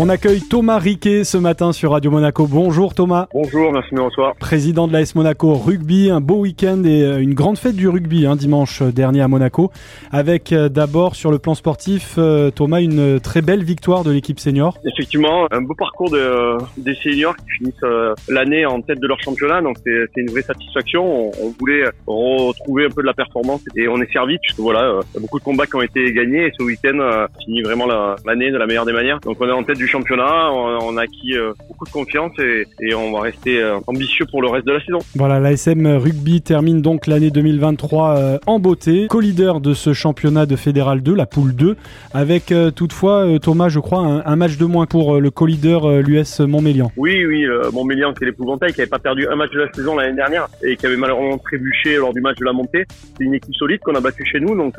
On accueille Thomas Riquet ce matin sur Radio Monaco. Bonjour Thomas. Bonjour, merci de recevoir. Président de l'AS Monaco Rugby, un beau week-end et euh, une grande fête du rugby hein, dimanche dernier à Monaco. Avec euh, d'abord sur le plan sportif, euh, Thomas, une très belle victoire de l'équipe senior. Effectivement, un beau parcours de, des seniors qui finissent l'année en tête de leur championnat, donc c'est une vraie satisfaction. On, voulait retrouver un peu de la performance et on est servi puisque voilà, beaucoup de combats qui ont été gagnés et ce week-end finit vraiment l'année de la meilleure des manières. Donc on est en tête du championnat. On, a acquis euh, beaucoup de confiance et, on va rester euh, ambitieux pour le reste de la saison. Voilà, l'ASM Rugby termine donc l'année 2023 euh, en beauté, co-leader de ce championnat de Fédéral 2, la poule 2, avec toutefois, Thomas, je crois, un, match de moins pour le co-leader, l'US Montmélian. Oui, oui, Montmélian qui est l'épouvantail, qui n'avait pas perdu un match de la saison l'année dernière et qui avait malheureusement trébuché lors du match de la montée. C'est une équipe solide qu'on a battue chez nous, donc,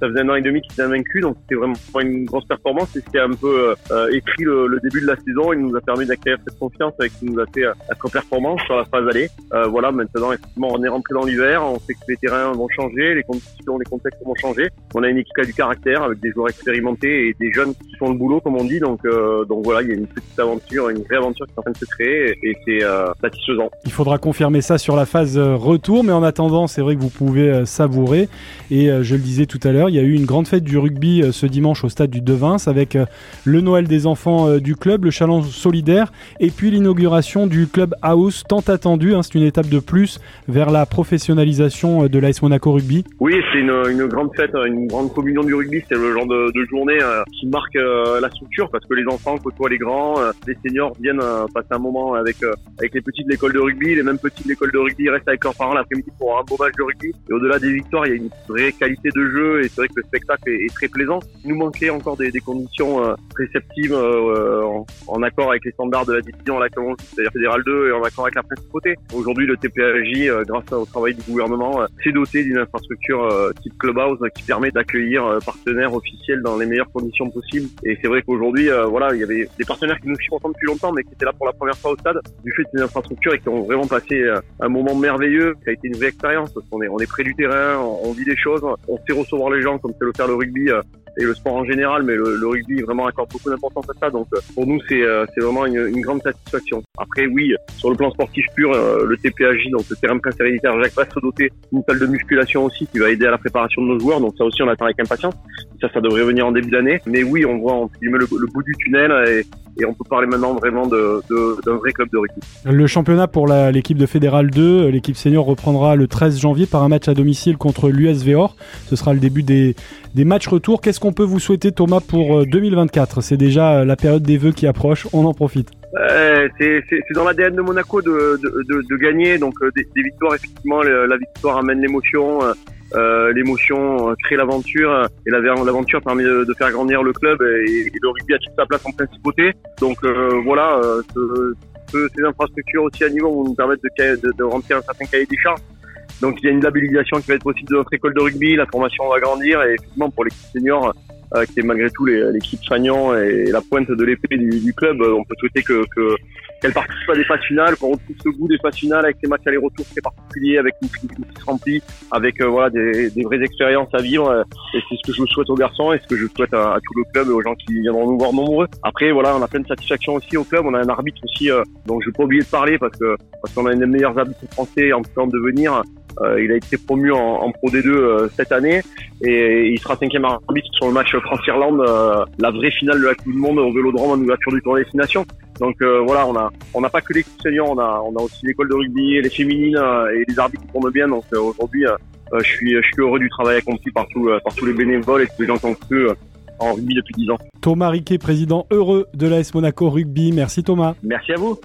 ça faisait un an et demi qu'ils étaient vaincu, donc c'était vraiment une grosse performance et c'était un peu écrit le, début de la saison. Il nous a permis d'acquérir cette confiance avec qui nous a fait être performance sur la phase aller. Euh, voilà, maintenant, effectivement, on est rentré dans l'hiver. On sait que les terrains vont changer, les conditions, les contextes vont changer. On a une équipe qui a du caractère avec des joueurs expérimentés et des jeunes qui font le boulot, comme on dit. Donc, euh, donc voilà, il y a une petite aventure, une vraie aventure qui est en train de se créer et, c'est euh, satisfaisant. Il faudra confirmer ça sur la phase retour, mais en attendant, c'est vrai que vous pouvez savourer. Et je le disais tout à l'heure, il y a eu une grande fête du rugby ce dimanche au stade du Devins avec le Noël des enfants euh, du club, le challenge solidaire, et puis l'inauguration du club house tant attendu. Hein, c'est une étape de plus vers la professionnalisation euh, de l'AS Monaco Rugby. Oui, c'est une, grande fête, une grande communion du rugby. C'est le genre de, journée euh, qui marque la structure parce que les enfants côtoient les grands, les seniors viennent passer un moment avec avec les petits de l'école de rugby, les mêmes petits de l'école de rugby restent avec leurs parents l'après-midi pour un beau match de rugby. Et au-delà des victoires, il y a une vraie qualité de jeu et c'est vrai que le spectacle est, très plaisant. Il nous manquait encore des, conditions réceptives euh, en, accord avec les standards de la division à laquelle on c'est-à-dire Fédéral 2 et en accord avec la principauté. Aujourd'hui, le TPAJ, euh, grâce au travail du gouvernement, euh, s'est doté d'une infrastructure type Clubhouse qui permet d'accueillir partenaires officiels dans les meilleures conditions possibles. Et c'est vrai qu'aujourd'hui, voilà, il y avait des partenaires qui nous suivent depuis longtemps, mais qui étaient là pour la première fois au stade, du fait d'une infrastructure et qui ont vraiment passé un moment merveilleux. Ça a été une vraie expérience parce qu'on est, on est près du terrain, on, vit des choses, on sait recevoir les gens comme c'est le faire le rugby et le sport en général, mais le, le rugby vraiment accorde beaucoup d'importance à ça. Donc euh, pour nous, c'est euh, c'est vraiment une, une, grande satisfaction. Après, oui, sur le plan sportif pur, euh, le TPAJ, donc le terrain prince héréditaire Jacques va se doter d'une salle de musculation aussi qui va aider à la préparation de nos joueurs. Donc ça aussi, on attend avec impatience. Ça, ça devrait venir en début d'année. Mais oui, on voit entre guillemets le, le bout du tunnel et, et on peut parler maintenant vraiment d'un vrai club de rugby. Le championnat pour l'équipe de Fédéral 2, l'équipe senior reprendra le 13 janvier par un match à domicile contre l'USV Or. Ce sera le début des, des matchs retour. Qu'est-ce qu'on peut vous souhaiter Thomas pour 2024 C'est déjà la période des vœux qui approche, on en profite. Euh, c'est dans l'ADN de Monaco de, de, de, gagner, donc euh, des, des, victoires, effectivement, la victoire amène l'émotion, euh, l'émotion euh, crée l'aventure et l'aventure permet de, faire grandir le club et, le rugby a toute sa place en principauté. Donc euh, voilà, ces infrastructures aussi à niveau vont nous permettre de, de, remplir un certain cahier des charges. Donc il y a une labellisation qui va être possible de notre école de rugby, la formation va grandir et effectivement pour l'équipe senior euh, qui est malgré tout l'équipe Fagnan et la pointe de l'épée du, du, club, on peut souhaiter que, que qu'elle participe à des phases finales, qu'on retrouve ce goût des phases finales avec des matchs aller-retour très particuliers, avec une équipe qui se avec euh, voilà des, des, vraies expériences à vivre. Euh, et c'est ce que je souhaite aux garçons et ce que je souhaite à, tout le club et aux gens qui viendront nous voir nombreux. Après voilà, on a plein de satisfaction aussi au club. On a un arbitre aussi, euh, donc je vais pas oublier de parler parce que parce qu'on a une des meilleurs arbitres français en temps de venir. Euh, il a été promu en, en Pro D2 cette année et il sera cinquième arbitre sur le match France-Irlande, la vraie finale de la Coupe du Monde au Vélodrome en ouverture du tour destination. Donc euh, voilà, on a on n'a pas que l'équipe senior, on a on a aussi l'école de rugby, les féminines euh, et les arbitres qui tournent bien. Donc euh, aujourd'hui, je suis je suis heureux du travail accompli par tous par tous les bénévoles et tous les gens qui ont cru en rugby depuis 10 ans. Thomas Riquet, président heureux de l'AS Monaco Rugby. Merci Thomas. Merci à vous.